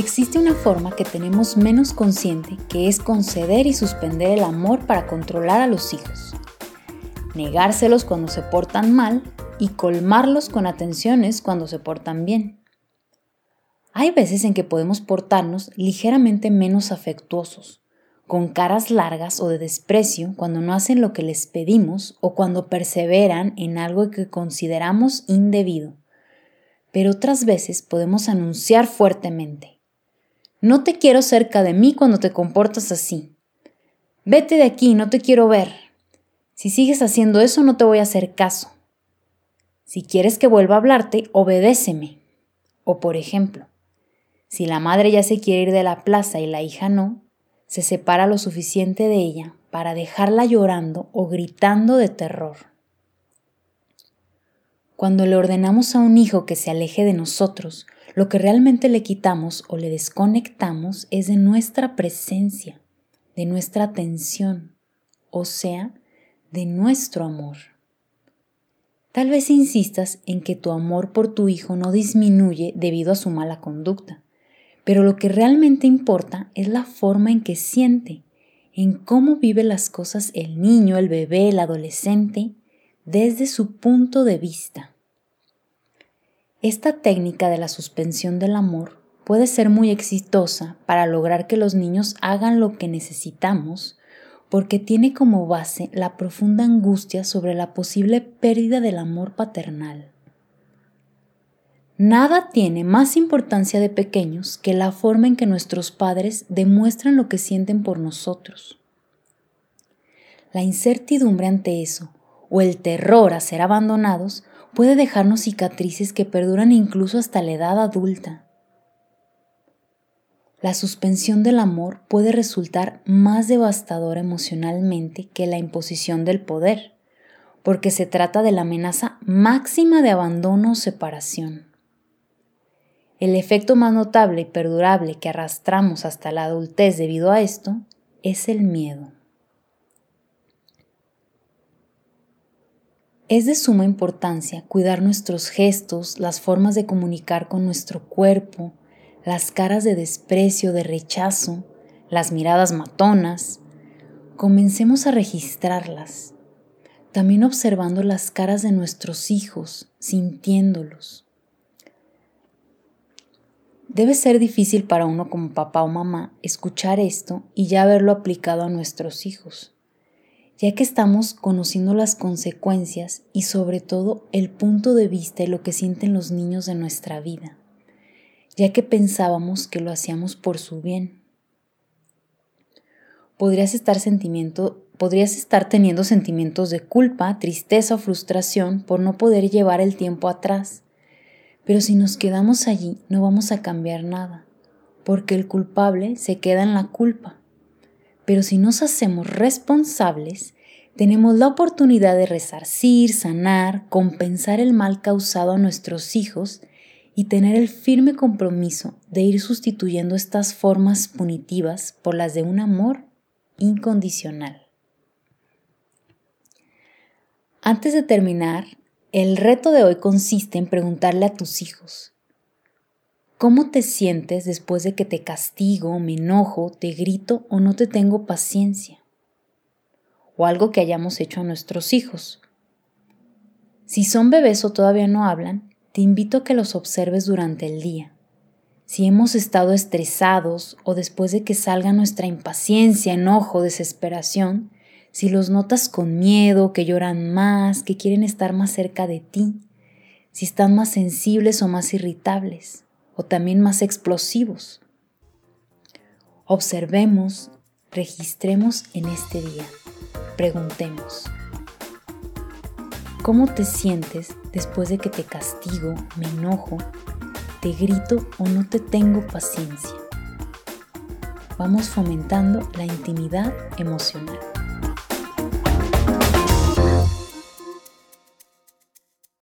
Existe una forma que tenemos menos consciente que es conceder y suspender el amor para controlar a los hijos. Negárselos cuando se portan mal y colmarlos con atenciones cuando se portan bien. Hay veces en que podemos portarnos ligeramente menos afectuosos, con caras largas o de desprecio cuando no hacen lo que les pedimos o cuando perseveran en algo que consideramos indebido. Pero otras veces podemos anunciar fuertemente, no te quiero cerca de mí cuando te comportas así. Vete de aquí, no te quiero ver. Si sigues haciendo eso, no te voy a hacer caso. Si quieres que vuelva a hablarte, obedéceme. O por ejemplo, si la madre ya se quiere ir de la plaza y la hija no, se separa lo suficiente de ella para dejarla llorando o gritando de terror. Cuando le ordenamos a un hijo que se aleje de nosotros, lo que realmente le quitamos o le desconectamos es de nuestra presencia, de nuestra atención, o sea, de nuestro amor. Tal vez insistas en que tu amor por tu hijo no disminuye debido a su mala conducta, pero lo que realmente importa es la forma en que siente, en cómo vive las cosas el niño, el bebé, el adolescente, desde su punto de vista. Esta técnica de la suspensión del amor puede ser muy exitosa para lograr que los niños hagan lo que necesitamos porque tiene como base la profunda angustia sobre la posible pérdida del amor paternal. Nada tiene más importancia de pequeños que la forma en que nuestros padres demuestran lo que sienten por nosotros. La incertidumbre ante eso o el terror a ser abandonados puede dejarnos cicatrices que perduran incluso hasta la edad adulta. La suspensión del amor puede resultar más devastadora emocionalmente que la imposición del poder, porque se trata de la amenaza máxima de abandono o separación. El efecto más notable y perdurable que arrastramos hasta la adultez debido a esto es el miedo. Es de suma importancia cuidar nuestros gestos, las formas de comunicar con nuestro cuerpo, las caras de desprecio, de rechazo, las miradas matonas. Comencemos a registrarlas, también observando las caras de nuestros hijos, sintiéndolos. Debe ser difícil para uno como papá o mamá escuchar esto y ya haberlo aplicado a nuestros hijos ya que estamos conociendo las consecuencias y sobre todo el punto de vista y lo que sienten los niños de nuestra vida, ya que pensábamos que lo hacíamos por su bien. Podrías estar, sentimiento, podrías estar teniendo sentimientos de culpa, tristeza o frustración por no poder llevar el tiempo atrás, pero si nos quedamos allí no vamos a cambiar nada, porque el culpable se queda en la culpa pero si nos hacemos responsables, tenemos la oportunidad de resarcir, sanar, compensar el mal causado a nuestros hijos y tener el firme compromiso de ir sustituyendo estas formas punitivas por las de un amor incondicional. Antes de terminar, el reto de hoy consiste en preguntarle a tus hijos, ¿Cómo te sientes después de que te castigo, me enojo, te grito o no te tengo paciencia? O algo que hayamos hecho a nuestros hijos. Si son bebés o todavía no hablan, te invito a que los observes durante el día. Si hemos estado estresados o después de que salga nuestra impaciencia, enojo, desesperación, si los notas con miedo, que lloran más, que quieren estar más cerca de ti, si están más sensibles o más irritables o también más explosivos. Observemos, registremos en este día, preguntemos. ¿Cómo te sientes después de que te castigo, me enojo, te grito o no te tengo paciencia? Vamos fomentando la intimidad emocional.